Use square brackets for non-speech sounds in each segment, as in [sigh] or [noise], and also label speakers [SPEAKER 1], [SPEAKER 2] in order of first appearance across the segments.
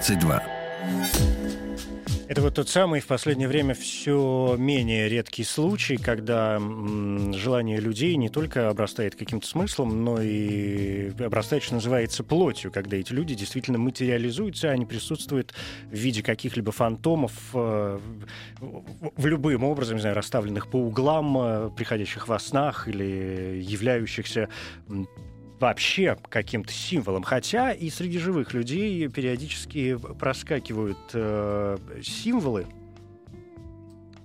[SPEAKER 1] 22.
[SPEAKER 2] Это вот тот самый в последнее время все менее редкий случай, когда желание людей не только обрастает каким-то смыслом, но и обрастает, что называется, плотью, когда эти люди действительно материализуются, они присутствуют в виде каких-либо фантомов, э, в- любым образом, не знаю, расставленных по углам, э, приходящих во снах или являющихся вообще каким-то символом. Хотя и среди живых людей периодически проскакивают э, символы.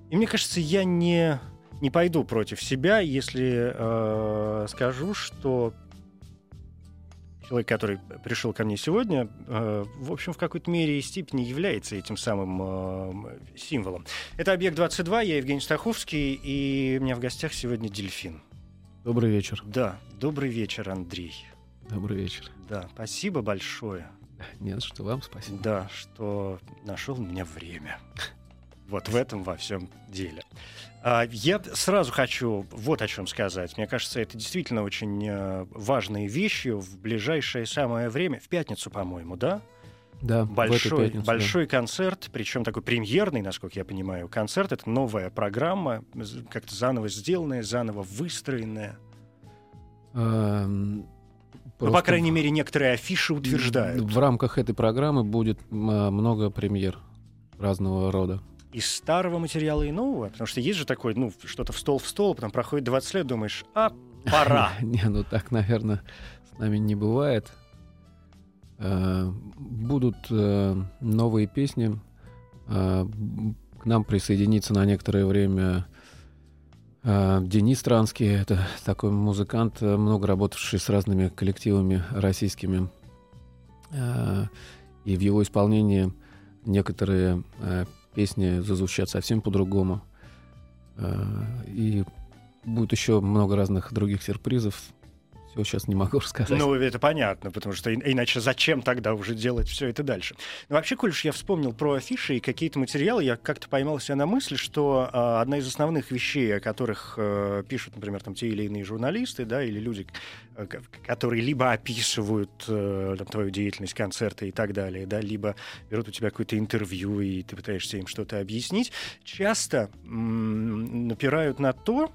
[SPEAKER 2] И мне кажется, я не, не пойду против себя, если э, скажу, что человек, который пришел ко мне сегодня, э, в общем, в какой-то мере и степени является этим самым э, символом. Это «Объект 22», я Евгений Стаховский, и у меня в гостях сегодня дельфин.
[SPEAKER 3] Добрый вечер.
[SPEAKER 2] Да, добрый вечер, Андрей.
[SPEAKER 3] Добрый вечер.
[SPEAKER 2] Да, спасибо большое.
[SPEAKER 3] Нет, что вам спасибо.
[SPEAKER 2] Да, что нашел на меня время. Вот в этом во всем деле. А, Я сразу хочу вот о чем сказать. Мне кажется, это действительно очень э, важные вещи в ближайшее самое время, в пятницу, по-моему, да?
[SPEAKER 3] Да,
[SPEAKER 2] Большой,
[SPEAKER 3] пятницу, да.
[SPEAKER 2] большой концерт, причем такой премьерный, насколько я понимаю. Концерт это новая программа, как-то заново сделанная, заново выстроенная.
[SPEAKER 3] Эм,
[SPEAKER 2] Ну, по
[SPEAKER 3] просто
[SPEAKER 2] крайней мере, некоторые афиши утверждают.
[SPEAKER 3] В рамках этой программы будет а, много премьер разного рода.
[SPEAKER 2] из старого материала и нового? Потому что есть же такой, ну, что-то в стол в стол, потом проходит 20 лет, думаешь, а, пора. [laughs]
[SPEAKER 3] Не, ну так, наверное, с нами не бывает. Э, Будут э, новые песни. Э, К нам присоединится на некоторое время Денис Транский. Это такой музыкант, много работавший с разными коллективами российскими. И в его исполнении некоторые песни зазвучат совсем по-другому. И будет еще много разных других сюрпризов. Все сейчас не могу [laughs] рассказать.
[SPEAKER 2] Ну, это понятно, потому что иначе зачем тогда уже делать все это дальше? Но вообще, коль уж я вспомнил про афиши и какие-то материалы, я как-то поймал себя на мысли, что а, одна из основных вещей, о которых э, пишут, например, там те или иные журналисты, да, или люди, э, которые либо описывают э, там, твою деятельность, концерты и так далее, да, либо берут у тебя какое-то интервью, и ты пытаешься им что-то объяснить, часто м, напирают на то,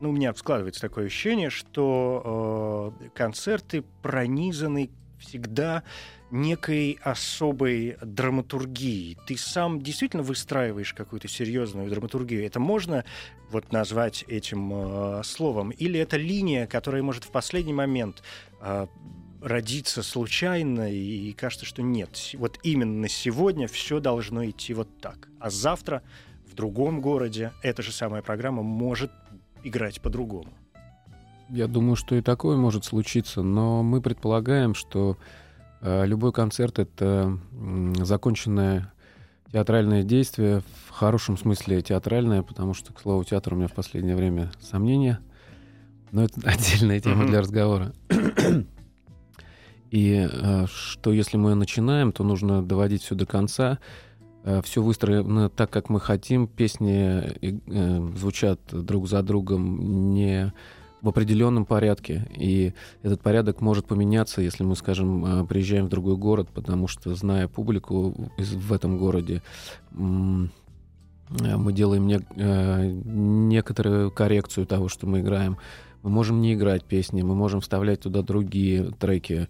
[SPEAKER 2] ну, у меня складывается такое ощущение, что э, концерты пронизаны всегда некой особой драматургией. Ты сам действительно выстраиваешь какую-то серьезную драматургию. Это можно вот назвать этим э, словом? Или это линия, которая может в последний момент э, родиться случайно, и кажется, что нет. Вот именно сегодня все должно идти вот так. А завтра в другом городе эта же самая программа может играть по-другому.
[SPEAKER 3] Я думаю, что и такое может случиться, но мы предполагаем, что э, любой концерт это м, законченное театральное действие, в хорошем смысле театральное, потому что, к слову, театр у меня в последнее время сомнения. Но это [laughs] отдельная тема для разговора. И э, что если мы начинаем, то нужно доводить все до конца. Все выстроено так, как мы хотим. Песни и, э, звучат друг за другом не в определенном порядке. И этот порядок может поменяться, если мы, скажем, э, приезжаем в другой город, потому что, зная публику в этом городе, э, мы делаем не- э, некоторую коррекцию того, что мы играем. Мы можем не играть песни, мы можем вставлять туда другие треки,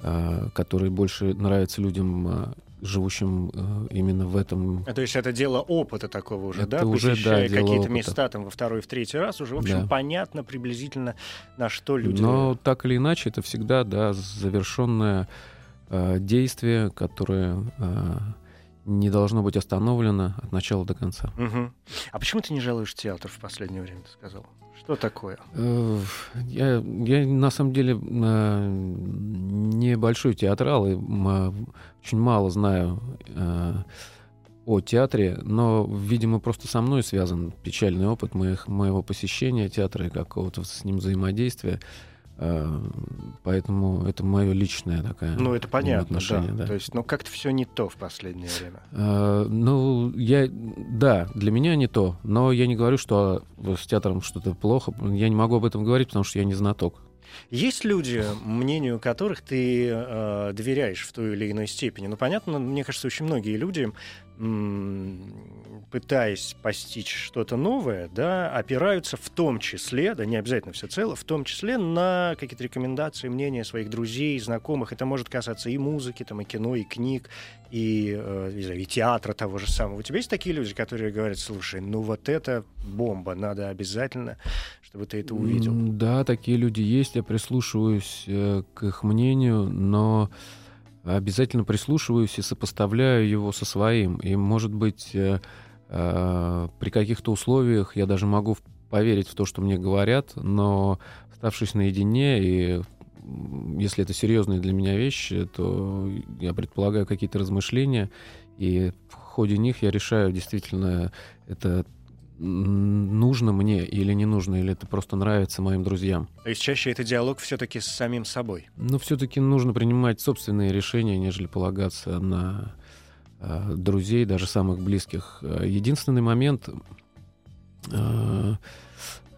[SPEAKER 3] э, которые больше нравятся людям, э, живущим э, именно в этом
[SPEAKER 2] А, То есть это дело опыта такого уже,
[SPEAKER 3] Это
[SPEAKER 2] да?
[SPEAKER 3] уже, да,
[SPEAKER 2] Посещая
[SPEAKER 3] дело
[SPEAKER 2] какие-то места там во второй, в третий раз, уже, в общем,
[SPEAKER 3] Да.
[SPEAKER 2] понятно приблизительно, на что люди...
[SPEAKER 3] Но так или иначе, это всегда да, завершенное э, действие, которое э, не должно быть остановлено от начала до конца.
[SPEAKER 2] Мгм. А почему ты не жалуешь театр в последнее время, ты сказал? Что такое?
[SPEAKER 3] Э, Я, я на самом деле э, небольшой театрал и м, очень мало знаю э, о театре, но, видимо, просто со мной связан печальный опыт моих, моего посещения театра и какого-то с ним взаимодействия. Э, Поэтому это мое личное такое
[SPEAKER 2] Ну, это понятно, да.
[SPEAKER 3] да.
[SPEAKER 2] То есть, ну, как-то все не то в последнее время.
[SPEAKER 3] Э, Ну, я, да, для меня не то, но я не говорю, что с театром что-то плохо. Я не могу об этом говорить, потому что я не знаток.
[SPEAKER 2] Есть люди, мнению которых ты э, доверяешь в той или иной степени. Ну, понятно, мне кажется, очень многие люди, пытаясь постичь что-то новое, да, опираются в том числе, да не обязательно всецело, в том числе на какие-то рекомендации, мнения своих друзей, знакомых. Это может касаться и музыки, там, и кино, и книг, и, э, и театра того же самого. У тебя есть такие люди, которые говорят, слушай, ну вот это бомба, надо обязательно, чтобы ты это увидел.
[SPEAKER 3] Да, такие люди есть, я прислушиваюсь э, к их мнению, но обязательно прислушиваюсь и сопоставляю его со своим. И, может быть, э, э, при каких-то условиях я даже могу поверить в то, что мне говорят, но оставшись наедине и если это серьезные для меня вещи, то я предполагаю какие-то размышления, и в ходе них я решаю, действительно, это нужно мне или не нужно, или это просто нравится моим друзьям.
[SPEAKER 2] То есть чаще это диалог все-таки с самим собой.
[SPEAKER 3] Но все-таки нужно принимать собственные решения, нежели полагаться на э, друзей, даже самых близких. Э, Единственный момент, э,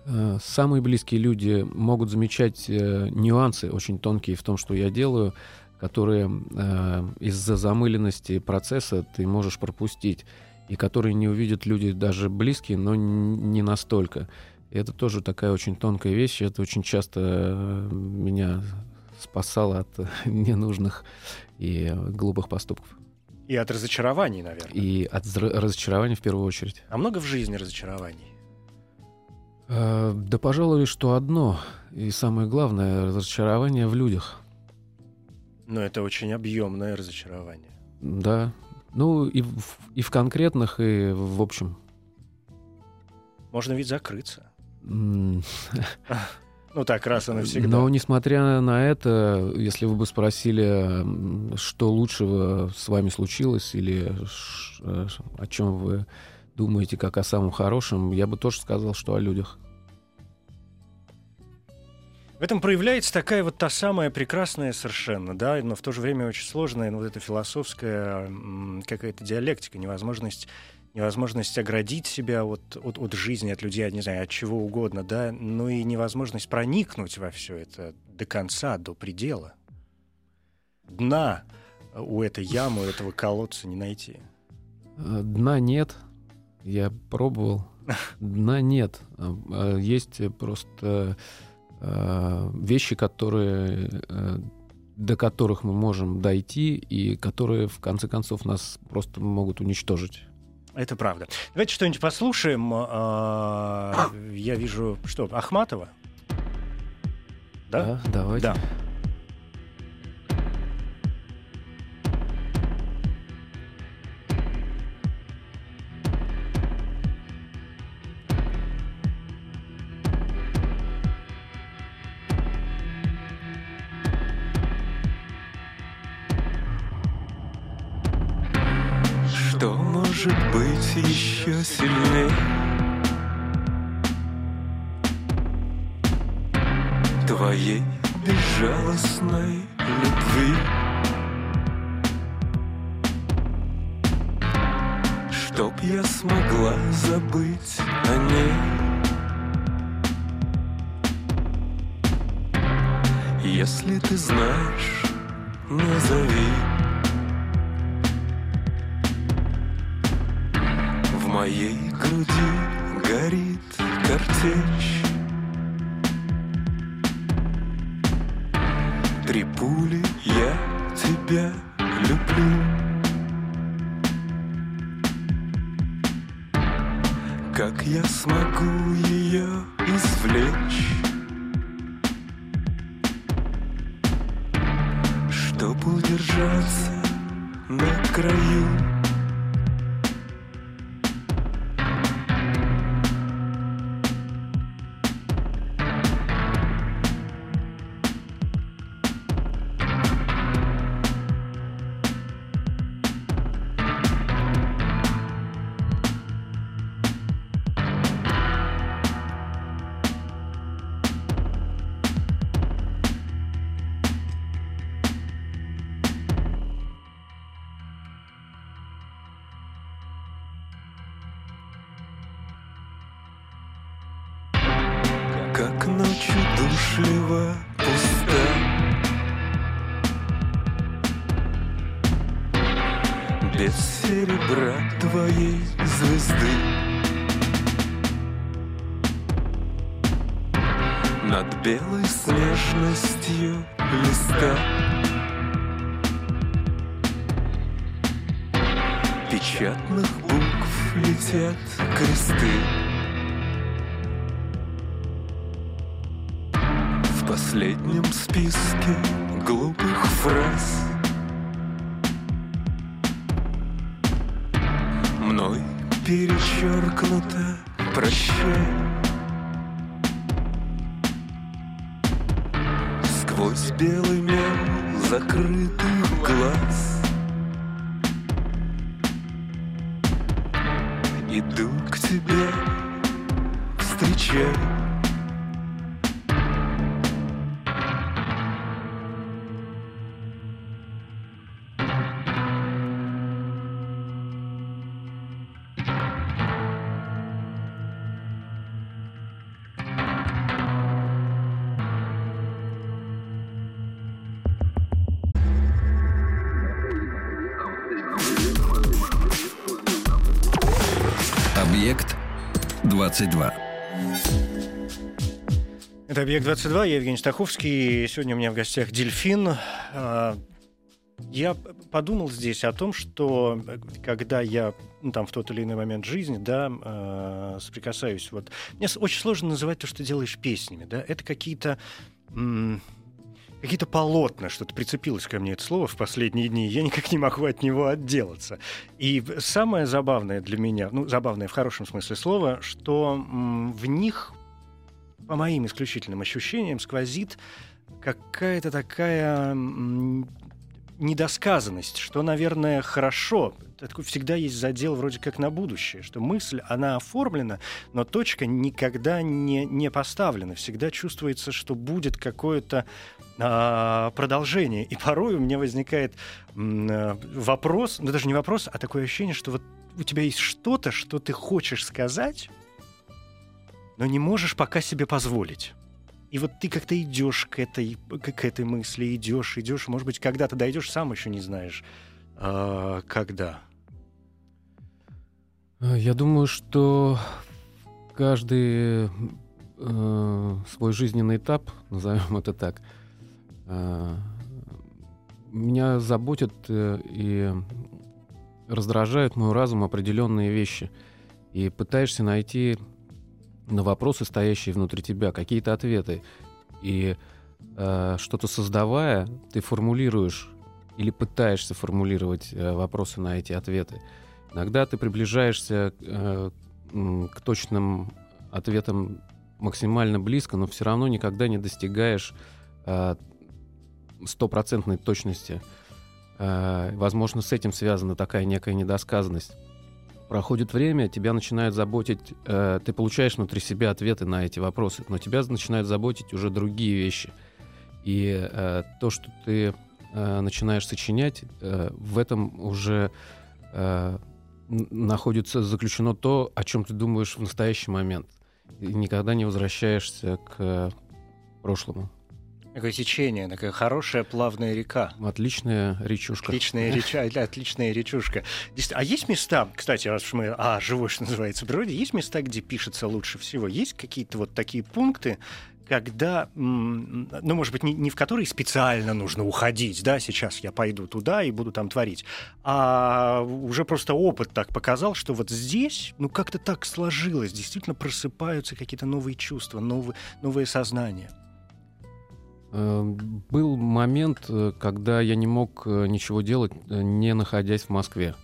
[SPEAKER 3] э, самые близкие люди могут замечать э, нюансы очень тонкие в том, что я делаю, которые э, из-за замыленности процесса ты можешь пропустить, и которые не увидят люди даже близкие, но не настолько. И это тоже такая очень тонкая вещь, и это очень часто э, меня спасало от [laughs] ненужных и глупых поступков.
[SPEAKER 2] И от разочарований, наверное.
[SPEAKER 3] И от разочарования в первую очередь.
[SPEAKER 2] А много в жизни разочарований?
[SPEAKER 3] Э, Да, пожалуй, что одно, и самое главное, разочарование в людях.
[SPEAKER 2] Но это очень объемное разочарование.
[SPEAKER 3] Да. Ну, и в, и в конкретных, и в общем.
[SPEAKER 2] Можно ведь закрыться. Ну так, раз и навсегда.
[SPEAKER 3] Но, несмотря на это, если вы бы спросили, что лучшего с вами случилось, или э, о чем вы думаете как о самом хорошем, я бы тоже сказал, что о людях.
[SPEAKER 2] В этом проявляется такая вот та самая прекрасная совершенно, да, но в то же время очень сложная, ну, вот эта философская какая-то диалектика, невозможность невозможность оградить себя от, от, от жизни, от людей, не знаю, от чего угодно, да, но и невозможность проникнуть во все это до конца, до предела. Дна у этой ямы, у этого колодца не найти.
[SPEAKER 3] Э, Дна нет. Я пробовал. [laughs] Дна нет. А Есть просто э, вещи, которые э, до которых мы можем дойти и которые в конце концов нас просто могут уничтожить.
[SPEAKER 2] Это правда. Давайте что-нибудь послушаем. А, Я вижу, что, Ахматова? Да?
[SPEAKER 3] давайте.
[SPEAKER 2] Да.
[SPEAKER 4] Пули, я тебя люблю. Как я смогу ее извлечь? Чтоб удержаться на краю кресты. В последнем списке глупых фраз. Мной перечеркнуто прощай. Сквозь белый мел закрытых глаз Иду к тебе, встречай
[SPEAKER 1] 22.
[SPEAKER 2] Это «Объект-22», я Евгений Стаховский. Сегодня у меня в гостях «Дельфин». А, Я подумал здесь о том, что э, когда я ну, там в тот или иной момент жизни, да, э, соприкасаюсь, вот мне очень сложно называть то, что делаешь песнями, да, это какие-то м, какие-то полотна, что-то прицепилось ко мне это слово в последние дни, я никак не могу от него отделаться. И самое забавное для меня, ну, забавное в хорошем смысле слова, что в них, по моим исключительным ощущениям, сквозит какая-то такая недосказанность, что, наверное, хорошо. Такой всегда есть задел вроде как на будущее, что мысль, она оформлена, но точка никогда не, не поставлена. Всегда чувствуется, что будет какое-то продолжение. И порой у меня возникает а, вопрос, ну даже не вопрос, а такое ощущение, что вот у тебя есть что-то, что ты хочешь сказать, но не можешь пока себе позволить. И вот ты как-то идешь к этой, к, этой мысли, идешь, идешь, может быть, когда-то дойдешь, сам еще не знаешь, а, когда.
[SPEAKER 3] Э, Я думаю, что каждый э, свой жизненный этап, назовем это так, э, меня заботят э, и раздражают мой разум определенные вещи. И пытаешься найти на вопросы, стоящие внутри тебя, какие-то ответы. И э, что-то создавая, ты формулируешь или пытаешься формулировать э, вопросы на эти ответы. Иногда ты приближаешься э, к точным ответам максимально близко, но все равно никогда не достигаешь э, стопроцентной точности. Э, Возможно, с этим связана такая некая недосказанность. Проходит время, тебя начинают заботить, э, ты получаешь внутри себя ответы на эти вопросы, но тебя начинают заботить уже другие вещи. И э, то, что ты начинаешь сочинять, в этом уже находится заключено то, о чем ты думаешь в настоящий момент. И никогда не возвращаешься к прошлому.
[SPEAKER 2] Такое течение, такая хорошая плавная река.
[SPEAKER 3] Отличная речушка.
[SPEAKER 2] Отличная, реча, отличная речушка. А есть места, кстати, раз уж мы, а, живой, что называется, природе, есть места, где пишется лучше всего? Есть какие-то вот такие пункты, когда, ну, может быть, не, не в которые специально нужно уходить, да, сейчас я пойду туда и буду там творить, а уже просто опыт так показал, что вот здесь, ну, как-то так сложилось, действительно просыпаются какие-то новые чувства, новые, новые сознания.
[SPEAKER 3] Э, Был момент, э, когда я не мог э, ничего делать, не находясь в Москве.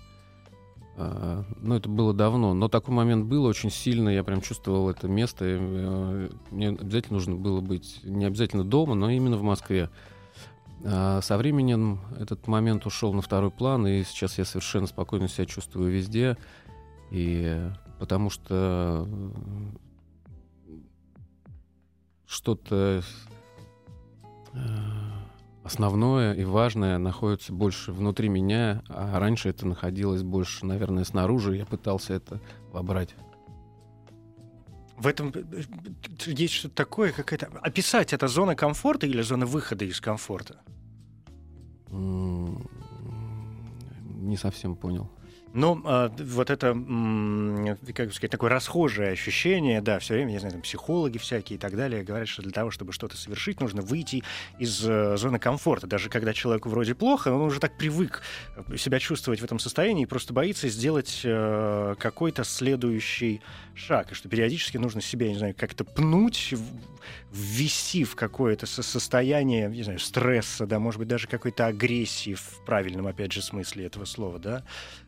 [SPEAKER 3] Ну, это было давно, но такой момент был очень сильно, я прям чувствовал это место. Мне обязательно нужно было быть, не обязательно дома, но именно в Москве. Со временем этот момент ушел на второй план, и сейчас я совершенно спокойно себя чувствую везде. И потому что что-то основное и важное находится больше внутри меня, а раньше это находилось больше, наверное, снаружи. Я пытался это вобрать.
[SPEAKER 2] В этом э, э, есть что-то такое, какая-то... Описать это зона комфорта или зона выхода из комфорта?
[SPEAKER 3] Не совсем понял.
[SPEAKER 2] Ну, э, вот это, как сказать, такое расхожее ощущение, да, все время, я знаю, там, психологи всякие и так далее говорят, что для того, чтобы что-то совершить, нужно выйти из э, зоны комфорта. Даже когда человеку вроде плохо, он уже так привык э, себя чувствовать в этом состоянии и просто боится сделать э, какой-то следующий шаг. И что периодически нужно себя, не знаю, как-то пнуть, ввести в какое-то состояние, не знаю, стресса, да, может быть, даже какой-то агрессии в правильном, опять же, смысле этого слова, да, а,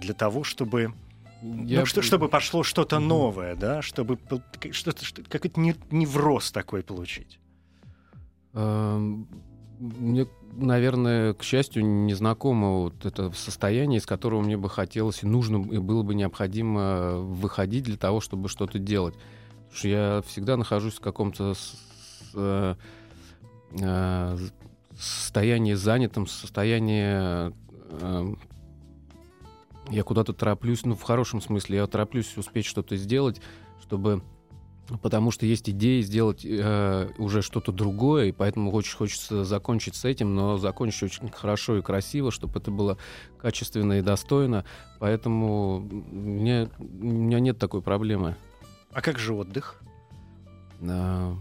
[SPEAKER 2] для того, чтобы я... Ну, что, чтобы пошло что-то угу. новое, да, чтобы что-то, что, какой-то невроз такой получить.
[SPEAKER 3] Мне, наверное, к счастью, не знакомо вот это состояние, из которого мне бы хотелось и нужно, и было бы необходимо выходить для того, чтобы что-то делать. Потому что я всегда нахожусь в каком-то э, э, состоянии занятом, состоянии э, я куда-то тороплюсь, ну, в хорошем смысле, я тороплюсь успеть что-то сделать, чтобы потому что есть идеи сделать э, уже что-то другое, и поэтому очень хочется закончить с этим, но закончить очень хорошо и красиво, чтобы это было качественно и достойно. Поэтому мне, у меня нет такой проблемы.
[SPEAKER 2] А как же отдых?
[SPEAKER 3] Э,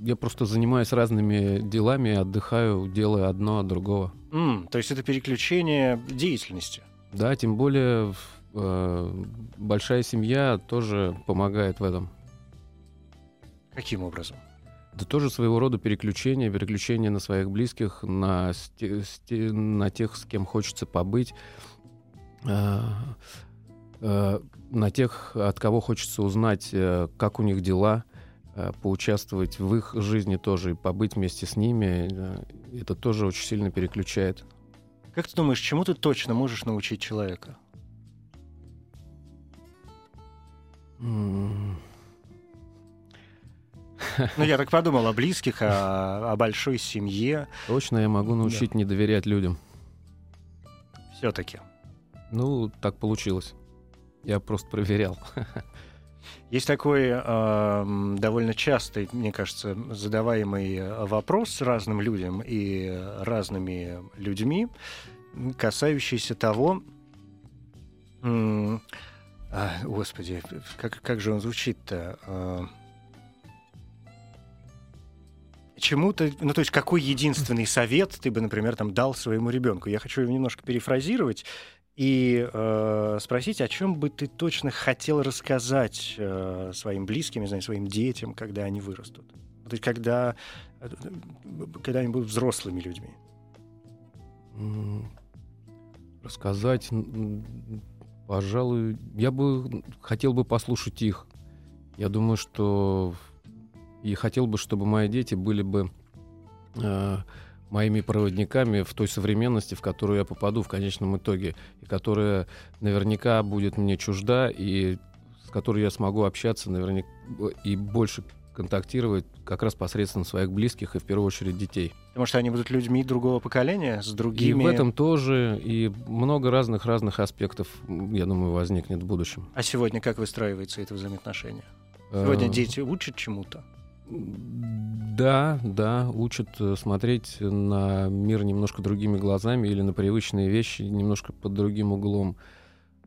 [SPEAKER 3] я просто занимаюсь разными делами, отдыхаю, делая одно от другого.
[SPEAKER 2] Mm, то есть это переключение деятельности?
[SPEAKER 3] Да, тем более э, большая семья тоже помогает в этом.
[SPEAKER 2] Каким образом?
[SPEAKER 3] Это тоже своего рода переключение, переключение на своих близких, на, на тех, с кем хочется побыть, э, э, на тех, от кого хочется узнать, э, как у них дела, э, поучаствовать в их жизни тоже и побыть вместе с ними. Э, это тоже очень сильно переключает.
[SPEAKER 2] Как ты думаешь, чему ты точно можешь научить человека? Ну, я так подумал о [laughs] близких, о, о большой семье.
[SPEAKER 3] Точно я могу научить да. не доверять людям.
[SPEAKER 2] Все-таки.
[SPEAKER 3] Ну, так получилось. Я просто проверял. [laughs]
[SPEAKER 2] Есть такой э, довольно частый, мне кажется, задаваемый вопрос разным людям и разными людьми, касающийся того, э, а, господи, как, как же он звучит-то? Э, чему-то, ну то есть какой единственный совет ты бы, например, там дал своему ребенку? Я хочу его немножко перефразировать и э, спросить, о чем бы ты точно хотел рассказать э, своим близким, не знаю, своим детям, когда они вырастут. То есть когда, э, когда они будут взрослыми людьми.
[SPEAKER 3] Рассказать, пожалуй, я бы хотел бы послушать их. Я думаю, что и хотел бы, чтобы мои дети были бы э, моими проводниками в той современности, в которую я попаду в конечном итоге, и которая наверняка будет мне чужда, и с которой я смогу общаться наверняка и больше контактировать как раз посредством своих близких и в первую очередь детей.
[SPEAKER 2] Потому что они будут людьми другого поколения, с другими...
[SPEAKER 3] И в этом тоже, и много разных-разных аспектов, я думаю, возникнет в будущем.
[SPEAKER 2] А сегодня как выстраивается это взаимоотношение? Сегодня э, дети учат чему-то?
[SPEAKER 3] Да, да, учат э, смотреть на мир немножко другими глазами или на привычные вещи немножко под другим углом.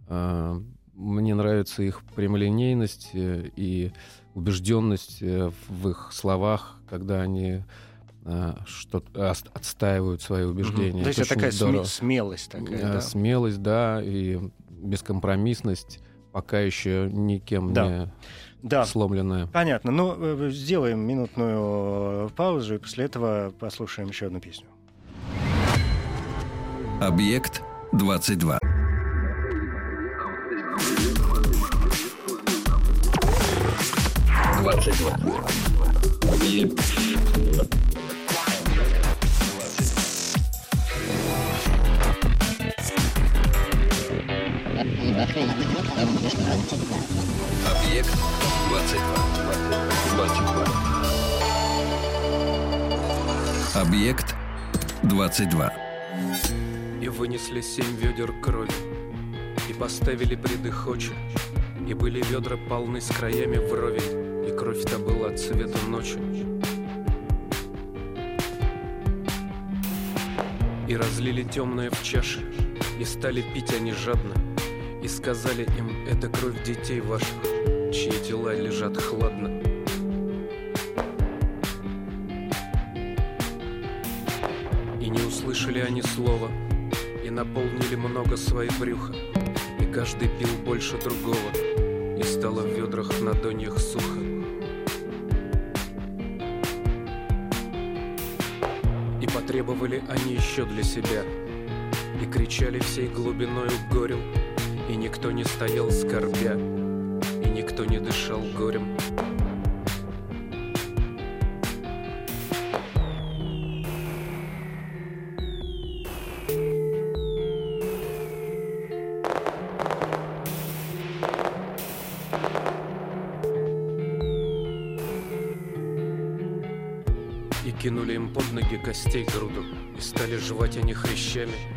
[SPEAKER 3] А, мне нравится их прямолинейность э, и убежденность э, в их словах, когда они что отстаивают свои убеждения. Mm-hmm.
[SPEAKER 2] То есть это такая здорово. смелость такая, да?
[SPEAKER 3] Смелость, да, и бескомпромиссность пока еще никем да. не да. сломленная.
[SPEAKER 2] Понятно. Ну, э, сделаем минутную э, паузу и после этого послушаем еще одну песню.
[SPEAKER 1] Объект 22. Двадцать два. Объект 22. 22. Объект 22.
[SPEAKER 5] И вынесли семь ведер крови, И поставили пред их
[SPEAKER 4] И были ведра полны с краями вровень, И кровь-то была цвета ночи. И разлили темное в чаши, И стали пить они жадно, И сказали им, это кровь детей ваших, Чьи тела лежат хладно. И не услышали они слова, И наполнили много свои брюха, И каждый пил больше другого, И стало в ведрах на доньях сухо. И потребовали они еще для себя, И кричали всей глубиною горем, И никто не стоял скорбя, И никто не дышал горем. И кинули им под ноги костей груду, И стали жевать они хрящами,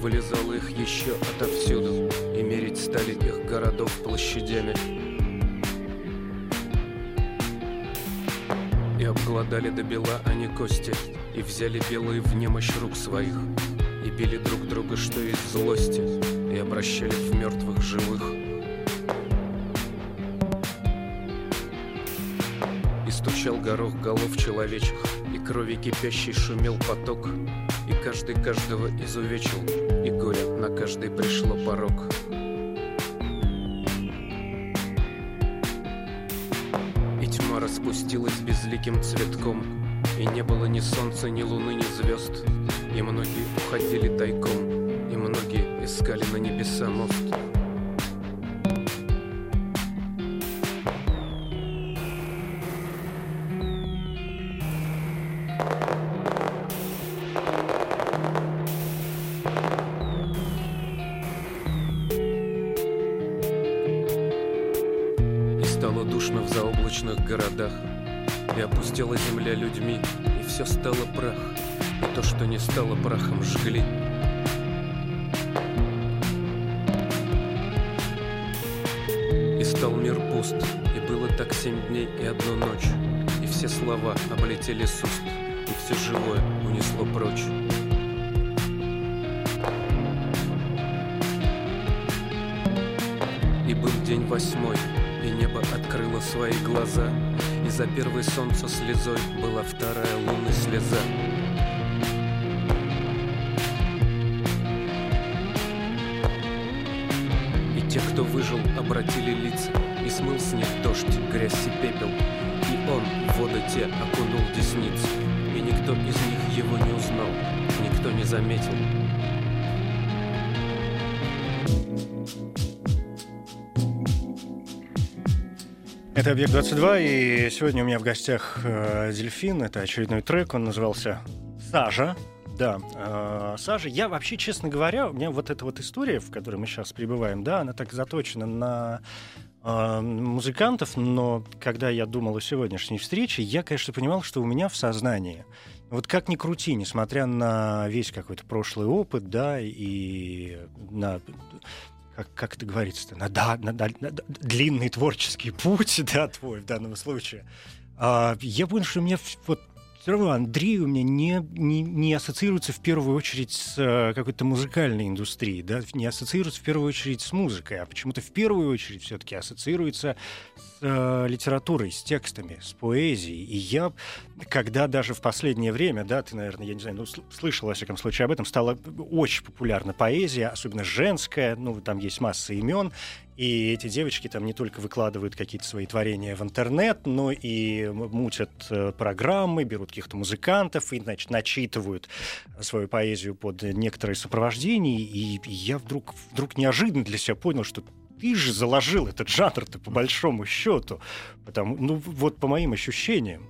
[SPEAKER 4] И повылезало их еще отовсюду, И мерить стали их городов площадями. И обглодали до бела они кости, И взяли белые в немощь рук своих, И били друг друга, что из злости, И обращали в мертвых живых. И стучал горох голов человечих, И крови кипящий шумел поток, И каждый каждого изувечил, И горе на каждый пришло порог. И тьма распустилась безликим цветком, И не было ни солнца, ни луны, ни звезд, И многие уходили тайком, И многие искали на небеса мост. Все стало прах, И то, что не стало прахом, жгли. И стал мир пуст, И было так семь дней и одну ночь, И все слова облетели с уст, И все живое унесло прочь. И был день восьмой, и небо открыло свои глаза, За первой солнца слезой была вторая луны слеза. И те, кто выжил, обратили лица, И смыл с них дождь, грязь и пепел, И он в воды те окунул десницы, И никто из них его не узнал, Никто не заметил,
[SPEAKER 2] Это «Объект-22», и сегодня у меня в гостях э, Дельфин. Это очередной трек, он назывался «Сажа». Да, э, «Сажа». Я вообще, честно говоря, у меня вот эта вот история, в которой мы сейчас пребываем, да, она так заточена на э, музыкантов, но когда я думал о сегодняшней встрече, я, конечно, понимал, что у меня в сознании вот как ни крути, несмотря на весь какой-то прошлый опыт, да, и на как, как это говорится, на, да, на, на- на- длинный творческий путь, [laughs] да, твой в данном случае, а, я понял, что у меня вот все равно Андрей у меня не, не, не ассоциируется в первую очередь с э, какой-то музыкальной индустрией, да, не ассоциируется в первую очередь с музыкой, а почему-то в первую очередь все-таки ассоциируется э, литературой, с текстами, с поэзией. И я, когда даже в последнее время, да, ты, наверное, я не знаю, ну, сл- слышал, во всяком случае, об этом, стала очень популярна поэзия, особенно женская, ну, там есть масса имен, и эти девочки там не только выкладывают какие-то свои творения в интернет, но и мутят э, программы, берут каких-то музыкантов и, значит, начитывают свою поэзию под некоторые сопровождения. И я вдруг, вдруг неожиданно для себя понял, что ты же заложил этот жанр-то по большому счету. Потому, ну, вот по моим ощущениям.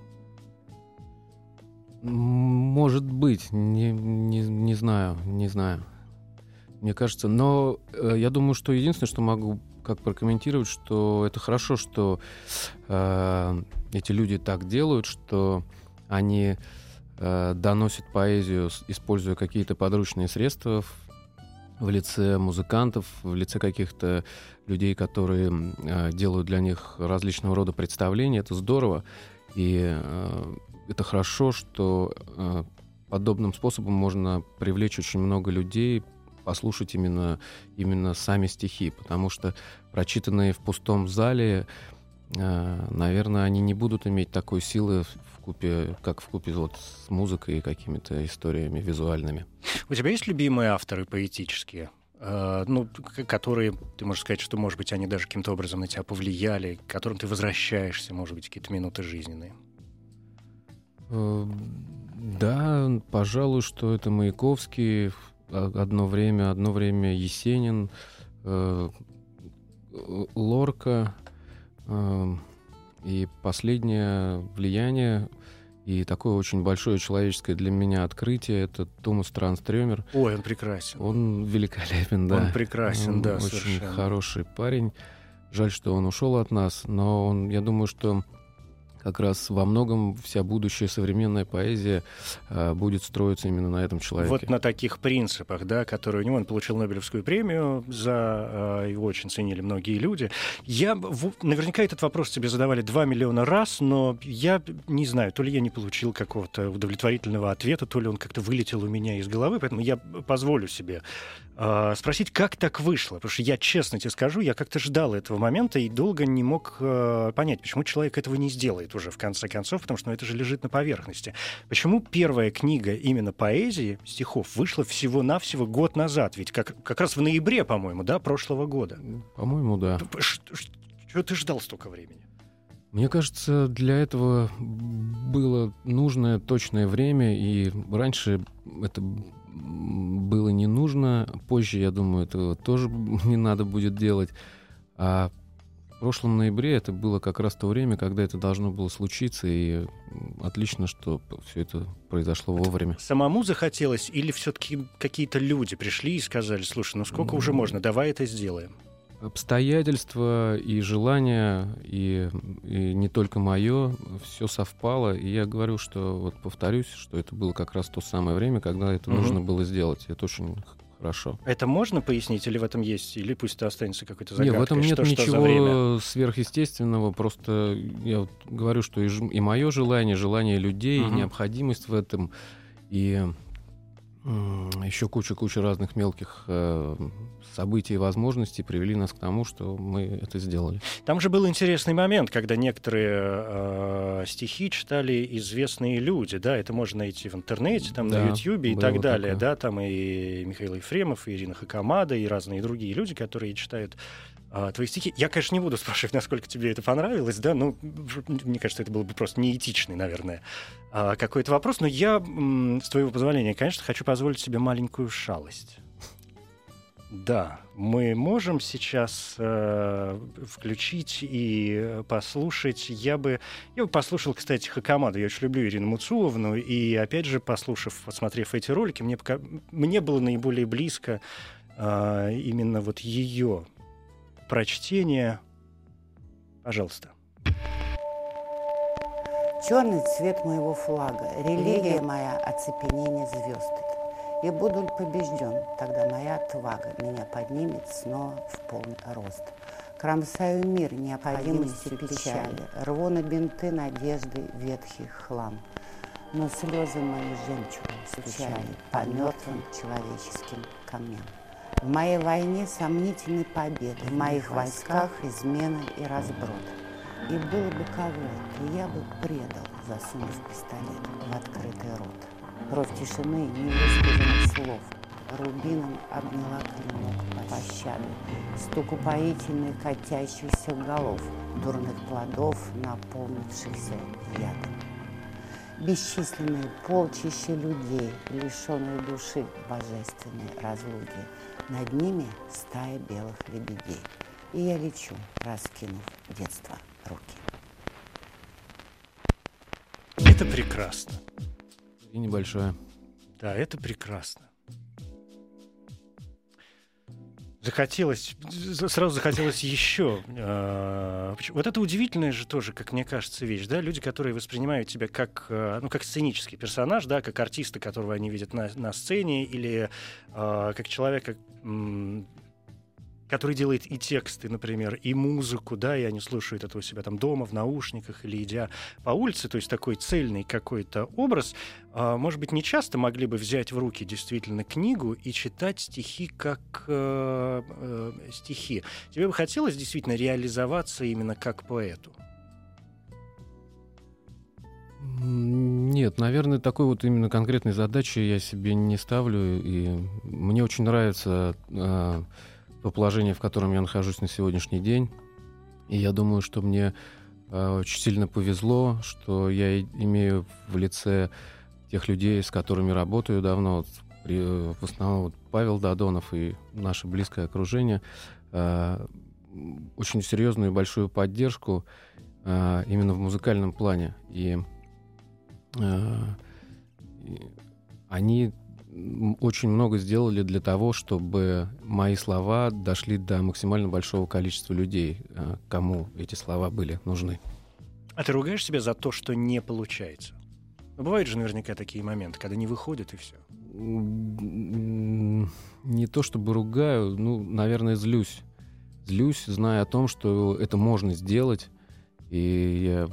[SPEAKER 4] Может быть, не, не, не знаю, не знаю. Мне кажется, но э, я думаю, что единственное, что могу как прокомментировать, что это хорошо, что э, эти люди так делают, что они э, доносят поэзию, используя какие-то подручные средства, в-
[SPEAKER 3] лице музыкантов, в лице каких-то людей, которые э, делают для них различного рода представления. Это здорово. И э, это хорошо, что э, подобным способом можно привлечь очень много людей, послушать именно, именно сами стихи, потому что прочитанные в пустом зале, э, наверное, они не будут иметь такой силы купе, как в купе вот с музыкой и какими-то историями визуальными.
[SPEAKER 2] У тебя есть любимые авторы поэтические? Э, ну, которые, ты можешь сказать, что, может быть, они даже каким-то образом на тебя повлияли, к которым ты возвращаешься, может быть, какие-то минуты жизненные?
[SPEAKER 3] Э, да, пожалуй, что это Маяковский, одно время, одно время Есенин, э, Лорка, и последнее влияние и такое очень большое человеческое для меня открытие — это Томас Транстрёмер.
[SPEAKER 2] Ой, он прекрасен.
[SPEAKER 3] Он великолепен, да.
[SPEAKER 2] Он прекрасен,
[SPEAKER 3] он
[SPEAKER 2] да,
[SPEAKER 3] Очень
[SPEAKER 2] совершенно.
[SPEAKER 3] хороший парень. Жаль, что он ушел от нас, но он, я думаю, что как раз во многом вся будущая современная поэзия э, будет строиться именно на этом человеке.
[SPEAKER 2] Вот на таких принципах, да, которые у него он получил Нобелевскую премию за э, его очень ценили многие люди. Я наверняка этот вопрос тебе задавали 2 миллиона раз, но я не знаю, то ли я не получил какого-то удовлетворительного ответа, то ли он как-то вылетел у меня из головы, поэтому я позволю себе спросить, как так вышло, потому что я честно тебе скажу, я как-то ждал этого момента и долго не мог э, понять, почему человек этого не сделает уже в конце концов, потому что ну, это же лежит на поверхности. Почему первая книга именно поэзии, стихов, вышла всего-навсего год назад? Ведь как, как раз в ноябре, по-моему, да, прошлого года.
[SPEAKER 3] По-моему, да.
[SPEAKER 2] Чего ты ждал столько времени?
[SPEAKER 3] Мне кажется, для этого было нужное точное время, и раньше это было не нужно, позже, я думаю, этого тоже [laughs] не надо будет делать. А прошлом ноябре это было как раз то время, когда это должно было случиться, и отлично, что все это произошло вовремя.
[SPEAKER 2] Самому захотелось, или все-таки какие-то люди пришли и сказали, слушай, ну сколько уже можно, давай это сделаем?
[SPEAKER 3] Обстоятельства и желания, и, и не только мое, все совпало. И я говорю, что вот повторюсь, что это было как раз то самое время, когда это угу. нужно было сделать. Это очень хорошо.
[SPEAKER 2] Это можно пояснить, или в этом есть, или пусть это останется какой-то загадкой?
[SPEAKER 3] Нет, в этом нет
[SPEAKER 2] что,
[SPEAKER 3] ничего что сверхъестественного. Просто я вот говорю, что и, и мое желание, желание людей, угу. и необходимость в этом, и еще куча-куча разных мелких э, событий и возможностей привели нас к тому, что мы это сделали.
[SPEAKER 2] Там же был интересный момент, когда некоторые э, стихи читали известные люди, да, это можно найти в интернете, там да, на Ютьюбе и так далее, такое. да, там и Михаил Ефремов, и Ирина Хакамада, и разные другие люди, которые читают а, твои стихи. Я, конечно, не буду [laughs] спрашивать, насколько тебе это понравилось, да, ну, мне кажется, это было бы просто неэтичный, наверное, а, какой-то вопрос, но я, с твоего позволения, конечно, хочу позволить себе маленькую шалость. Да, мы можем сейчас э, включить и послушать. Я бы, я бы послушал, кстати, Хакамаду. Я очень люблю Ирину Муцуловну. И опять же, послушав, посмотрев эти ролики, мне, пока, мне было наиболее близко э, именно вот ее прочтение. Пожалуйста.
[SPEAKER 5] Черный цвет моего флага, религия моя, оцепенение звезд. И буду побежден, тогда моя отвага меня поднимет снова в полный рост. Кромсаю мир необходимости печали, рву на бинты надежды ветхий хлам. Но слезы мои жемчугом стучали по мертвым человеческим камням. В моей войне сомнительной победы, в моих войсках измена и разброд. И было бы кого, я бы предал, засунув пистолет в открытый рот. Кровь тишины невысказанных слов, рубином обняла клинок пощады, стук упоительный катящихся голов, дурных плодов, наполнившихся ядом. Бесчисленные полчища людей, лишенные души божественной разлуки – над ними стая белых лебедей. И я лечу, раскинув детство руки.
[SPEAKER 2] Это прекрасно.
[SPEAKER 3] И небольшое.
[SPEAKER 2] Да, это прекрасно. Захотелось, сразу захотелось еще. А, вот это удивительная же тоже, как мне кажется, вещь, да, люди, которые воспринимают тебя как, а, ну, как сценический персонаж, да, как артиста, которого они видят на, на сцене, или э, как человека, который делает и тексты, например, и музыку, да, и они слушают это у себя там дома, в наушниках или идя по улице, то есть такой цельный какой-то образ, э, может быть, не часто могли бы взять в руки действительно книгу и читать стихи как э, э, стихи. Тебе бы хотелось действительно реализоваться именно как поэту?
[SPEAKER 3] Нет, наверное, такой вот именно конкретной задачи я себе не ставлю. И мне очень нравится э, то положение, в котором я нахожусь на сегодняшний день. И я думаю, что мне э, очень сильно повезло, что я имею в лице тех людей, с которыми работаю давно, вот, при, в основном вот Павел Дадонов и наше близкое окружение, э, очень серьезную и большую поддержку э, именно в музыкальном плане. И, э, и они очень много сделали для того, чтобы мои слова дошли до максимально большого количества людей, э, кому эти слова были нужны.
[SPEAKER 2] А ты ругаешь себя за то, что не получается? Ну, бывают же наверняка такие моменты, когда не выходит и все.
[SPEAKER 3] Не то чтобы ругаю, ну, наверное, злюсь. Злюсь, зная о том, что это можно сделать, и я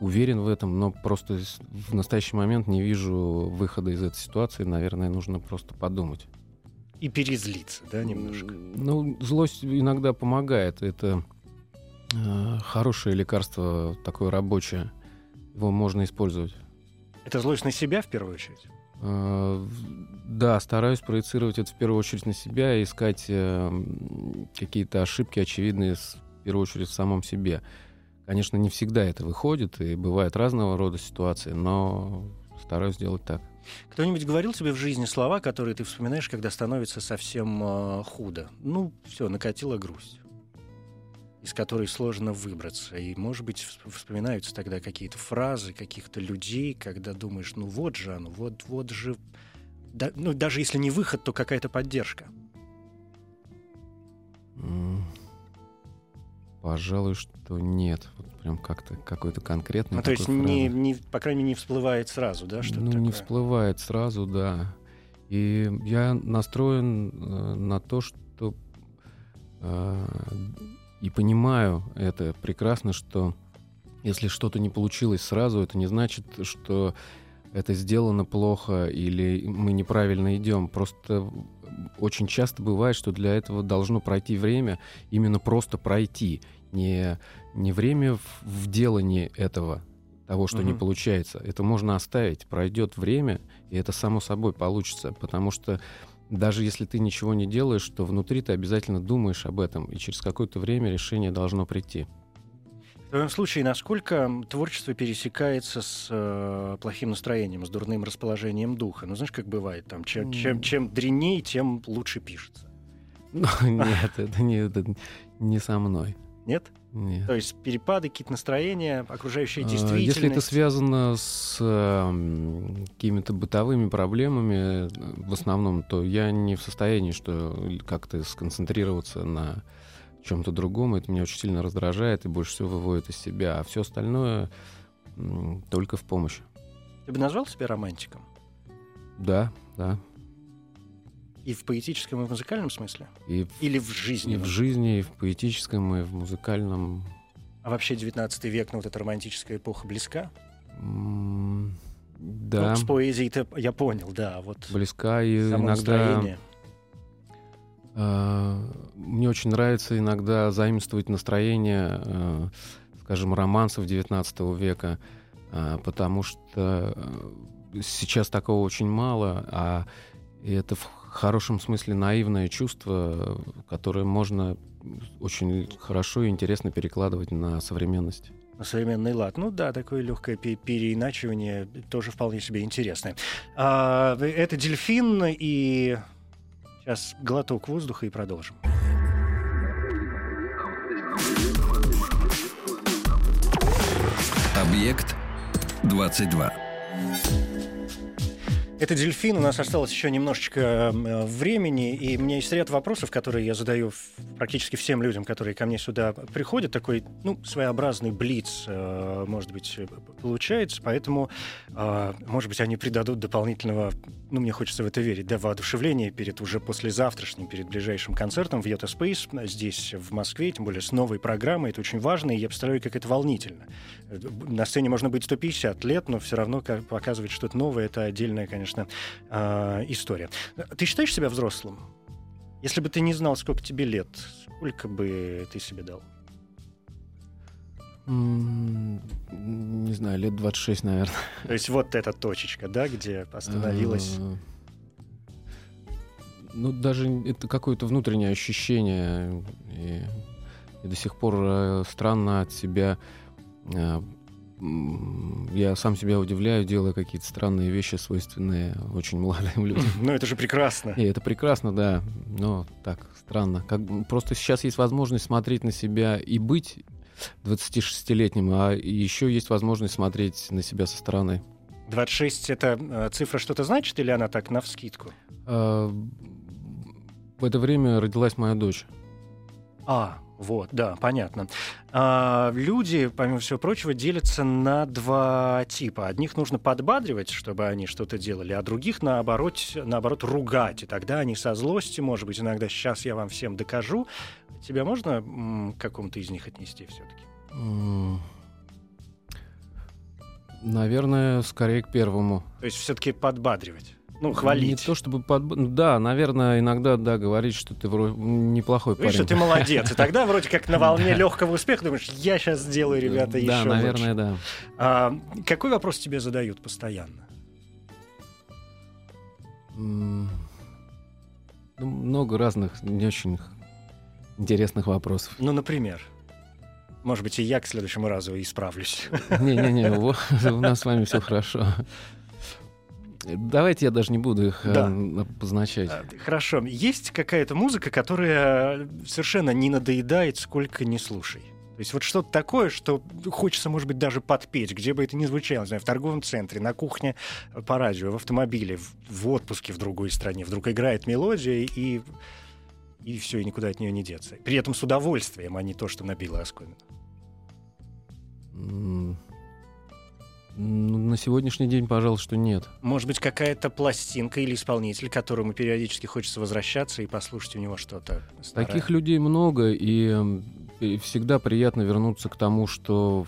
[SPEAKER 3] уверен в этом, но просто в настоящий момент не вижу выхода из этой ситуации. Наверное, нужно просто подумать.
[SPEAKER 2] И перезлиться, да, немножко?
[SPEAKER 3] Ну, злость иногда помогает. Это э, хорошее лекарство, такое рабочее. Его можно использовать.
[SPEAKER 2] Это злость на себя в первую очередь?
[SPEAKER 3] Э, да, стараюсь проецировать это в первую очередь на себя и искать э, какие-то ошибки очевидные в первую очередь в самом себе. Конечно, не всегда это выходит, и бывают разного рода ситуации, но стараюсь делать так.
[SPEAKER 2] Кто-нибудь говорил тебе в жизни слова, которые ты вспоминаешь, когда становится совсем э, худо? Ну, все, накатила грусть, из которой сложно выбраться. И, может быть, вспоминаются тогда какие-то фразы каких-то людей, когда думаешь, ну вот же оно, вот, вот же... Да, ну, даже если не выход, то какая-то поддержка.
[SPEAKER 3] Пожалуй, что нет. Вот прям как-то какой-то конкретный.
[SPEAKER 2] Ну, то есть, не, не, по крайней мере, не всплывает сразу, да? Что
[SPEAKER 3] ну,
[SPEAKER 2] такое?
[SPEAKER 3] не всплывает сразу, да. И я настроен э, на то, что э, и понимаю это прекрасно, что если что-то не получилось сразу, это не значит, что это сделано плохо или мы неправильно идем. Просто очень часто бывает, что для этого должно пройти время, именно просто пройти не, не время в, в делании этого, того, что угу. не получается. Это можно оставить. Пройдет время, и это само собой получится. Потому что даже если ты ничего не делаешь, то внутри ты обязательно думаешь об этом, и через какое-то время решение должно прийти.
[SPEAKER 2] В твоем случае, насколько творчество пересекается с э, плохим настроением, с дурным расположением духа? Ну, знаешь, как бывает, там, чем, чем, чем дреней, тем лучше пишется. [laughs]
[SPEAKER 3] Нет, это не, это не со мной.
[SPEAKER 2] Нет?
[SPEAKER 3] Нет.
[SPEAKER 2] То есть перепады, какие-то настроения, окружающая действительность.
[SPEAKER 3] Если это связано с э, какими-то бытовыми проблемами, в основном, то я не в состоянии что как-то сконцентрироваться на чем-то другом. Это меня очень сильно раздражает и больше всего выводит из себя. А все остальное только в помощь.
[SPEAKER 2] Ты бы назвал себя романтиком?
[SPEAKER 3] Да, да.
[SPEAKER 2] И в поэтическом, и в музыкальном смысле?
[SPEAKER 3] И
[SPEAKER 2] Или в жизни?
[SPEAKER 3] И в жизни, и в поэтическом, и в музыкальном.
[SPEAKER 2] А вообще 19 век, ну вот эта романтическая эпоха близка?
[SPEAKER 3] М- да.
[SPEAKER 2] Ну, с поэзией-то я понял, да. Вот
[SPEAKER 3] близка и иногда... Э, мне очень нравится иногда заимствовать настроение, э, скажем, романсов 19 века, э, потому что сейчас такого очень мало, а это в хорошем смысле наивное чувство, которое можно очень хорошо и интересно перекладывать на современность.
[SPEAKER 2] На современный лад. Ну да, такое легкое переиначивание тоже вполне себе интересное. А, это дельфин и сейчас глоток воздуха и продолжим.
[SPEAKER 1] Объект 22.
[SPEAKER 2] Это дельфин. У нас осталось еще немножечко э, времени, и у меня есть ряд вопросов, которые я задаю практически всем людям, которые ко мне сюда приходят. Такой, ну, своеобразный блиц, э, может быть, получается. Поэтому, э, может быть, они придадут дополнительного, ну, мне хочется в это верить, да, воодушевления перед уже послезавтрашним, перед ближайшим концертом в Йота Спейс здесь, в Москве, тем более с новой программой. Это очень важно, и я представляю, как это волнительно. На сцене можно быть 150 лет, но все равно показывать что-то новое — это отдельная, конечно, конечно, э, история. Ты считаешь себя взрослым? Если бы ты не знал, сколько тебе лет, сколько бы ты себе дал?
[SPEAKER 3] Не знаю, лет 26, наверное.
[SPEAKER 2] То есть вот эта точечка, да, где остановилась? А,
[SPEAKER 3] ну, даже это какое-то внутреннее ощущение. И, и до сих пор э, странно от себя э, я сам себя удивляю, делая какие-то странные вещи, свойственные очень молодым людям. [laughs]
[SPEAKER 2] Ну, это же прекрасно.
[SPEAKER 3] И это прекрасно, да. Но так, странно. Как, просто сейчас есть возможность смотреть на себя и быть 26-летним, а еще есть возможность смотреть на себя со стороны.
[SPEAKER 2] 26 — это э, цифра что-то значит или она так навскидку?
[SPEAKER 3] А, в это время родилась моя дочь.
[SPEAKER 2] А, вот, да, понятно. А, люди, помимо всего прочего, делятся на два типа. Одних нужно подбадривать, чтобы они что-то делали, а других, наоборот, наоборот, ругать. И тогда они со злости, может быть, иногда сейчас я вам всем докажу. Тебя можно м, к какому-то из них отнести все-таки?
[SPEAKER 3] Наверное, скорее к первому.
[SPEAKER 2] То есть все-таки подбадривать. Ну, хвалить.
[SPEAKER 3] Не то чтобы под... Ну да, наверное, иногда, да, говорить, что ты вроде неплохой
[SPEAKER 2] Видишь,
[SPEAKER 3] парень.
[SPEAKER 2] что ты молодец. И [laughs] тогда вроде как на волне легкого успеха думаешь, я сейчас сделаю, ребята, еще
[SPEAKER 3] Да, наверное, да.
[SPEAKER 2] А, какой вопрос тебе задают постоянно?
[SPEAKER 3] Ну, много разных, не очень интересных вопросов.
[SPEAKER 2] Ну, например? Может быть, и я к следующему разу исправлюсь.
[SPEAKER 3] Не-не-не, [laughs] у нас с вами все хорошо. Давайте я даже не буду их да. э, обозначать. А,
[SPEAKER 2] хорошо. Есть какая-то музыка, которая совершенно не надоедает, сколько не слушай. То есть вот что-то такое, что хочется, может быть, даже подпеть, где бы это ни звучало, не знаю, в торговом центре, на кухне по радио, в автомобиле, в, в отпуске в другой стране. Вдруг играет мелодия, и, и все, и никуда от нее не деться. При этом с удовольствием, а не то, что набило оскомину.
[SPEAKER 3] На сегодняшний день, пожалуй, что нет.
[SPEAKER 2] Может быть, какая-то пластинка или исполнитель, к которому периодически хочется возвращаться и послушать у него что-то.
[SPEAKER 3] Старое. Таких людей много, и, и всегда приятно вернуться к тому, что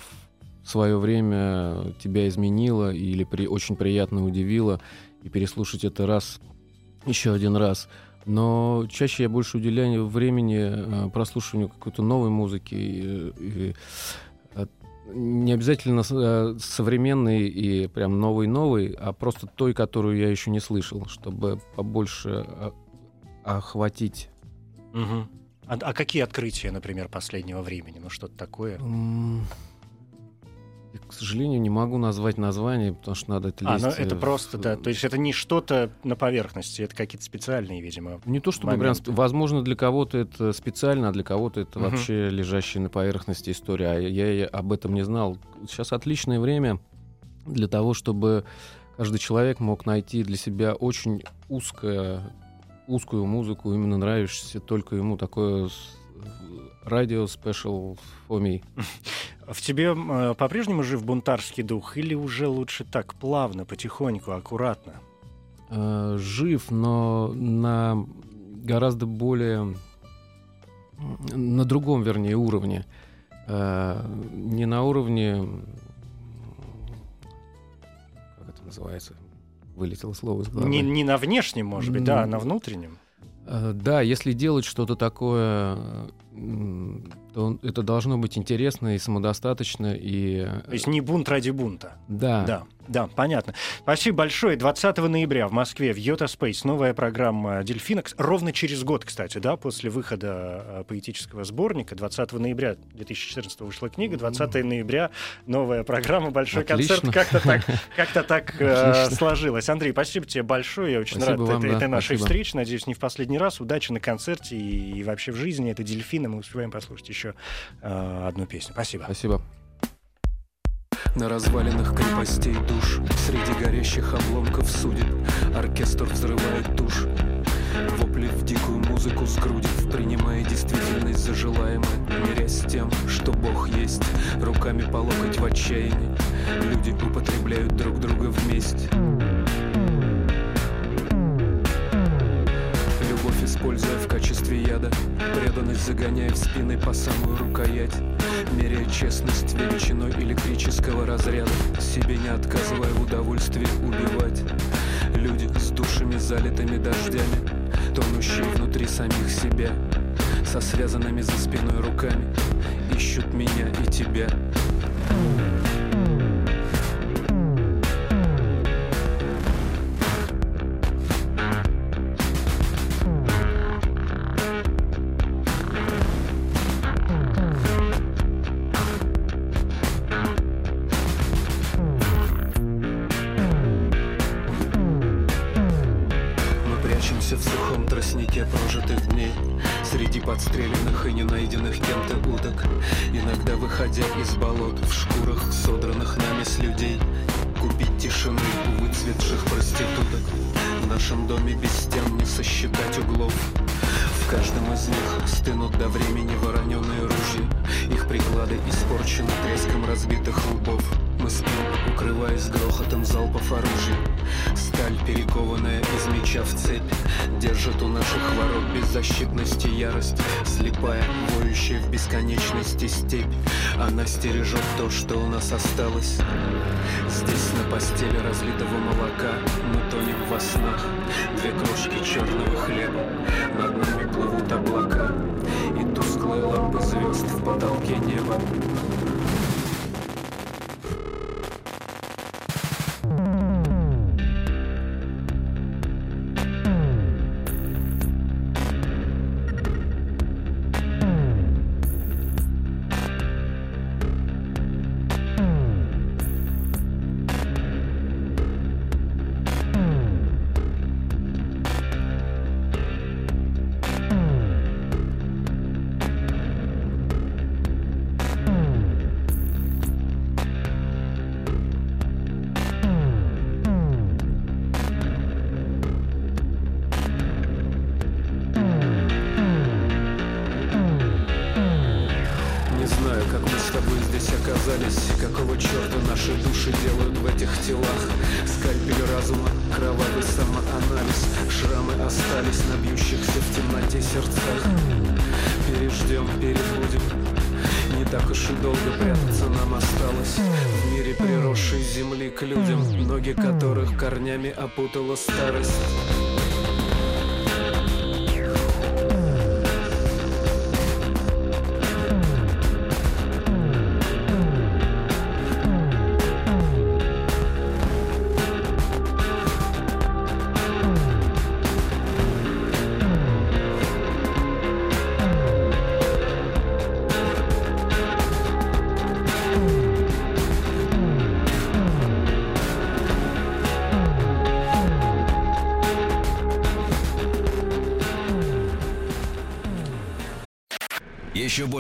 [SPEAKER 3] в свое время тебя изменило или при, очень приятно удивило, и переслушать это раз, еще один раз. Но чаще я больше уделяю времени э, прослушиванию какой-то новой музыки. И, и, не обязательно э, современный и прям новый-новый, а просто той, которую я еще не слышал, чтобы побольше э, охватить.
[SPEAKER 2] Угу. А, а какие открытия, например, последнего времени? Ну, что-то такое?
[SPEAKER 3] К сожалению, не могу назвать название, потому что надо это
[SPEAKER 2] лезть... А, ну это в... просто, да. То есть это не что-то на поверхности, это какие-то специальные, видимо,
[SPEAKER 3] Не то чтобы моменты. прям... Возможно, для кого-то это специально, а для кого-то это угу. вообще лежащая на поверхности история. А я, я об этом не знал. Сейчас отличное время для того, чтобы каждый человек мог найти для себя очень узкое, узкую музыку, именно нравящуюся только ему, такое радио special for me. [laughs]
[SPEAKER 2] В тебе э, по-прежнему жив бунтарский дух или уже лучше так, плавно, потихоньку, аккуратно?
[SPEAKER 3] Э, жив, но на гораздо более... На другом, вернее, уровне. Э, не на уровне... Как это называется? Вылетело слово из головы.
[SPEAKER 2] Не, не на внешнем, может быть, да, а на внутреннем.
[SPEAKER 3] Э, да, если делать что-то такое 嗯 то это должно быть интересно и самодостаточно. И...
[SPEAKER 2] То есть не бунт ради бунта.
[SPEAKER 3] Да.
[SPEAKER 2] Да, да, понятно. Спасибо большое. 20 ноября в Москве в Йота Space новая программа «Дельфинокс». Ровно через год, кстати, да, после выхода э, поэтического сборника. 20 ноября 2014 вышла книга, 20 ноября новая программа, большой Отлично. концерт. Как-то так, [laughs] как-то так э, сложилось. Андрей, спасибо тебе большое. Я очень спасибо рад вам, этой, да, этой нашей спасибо. встрече. Надеюсь, не в последний раз. Удачи на концерте и, и вообще в жизни. Это «Дельфины». Мы успеваем послушать еще э, одну песню. Спасибо.
[SPEAKER 3] Спасибо.
[SPEAKER 4] На развалинах крепостей душ Среди горящих обломков судит Оркестр взрывает тушь Вопли в дикую музыку сгрудив Принимая действительность за желаемое Мирясь с тем, что Бог есть Руками по локоть в отчаянии Люди употребляют друг друга вместе используя в качестве яда. Преданность загоняя в спины по самую рукоять. Меряя честность величиной электрического разряда. Себе не отказывая в удовольствии убивать. Люди с душами залитыми дождями. Тонущие внутри самих себя. Со связанными за спиной руками. Ищут меня и тебя. Мы прячемся в сухом тростнике прожитых дней. Среди подстреленных и ненайденных кем-то уток. Иногда выходя из болот в шкурах, содранных нами с людей. Купить тишины у выцветших проституток. В нашем доме без стен не сосчитать углов. В каждом из них стынут до времени вороненые ружья. Их приклады испорчены треском разбитых лбов Спим, укрываясь грохотом залпов оружия. Сталь, перекованная из меча в цепь Держит у наших ворот беззащитность и ярость. Слепая, воющая в бесконечности степь Она стережет то, что у нас осталось. Здесь на постели разлитого молока Мы тонем во снах. Две крошки черного хлеба Над нами плывут облака. И тусклые лампы звезд в потолке неба корнями опутала старость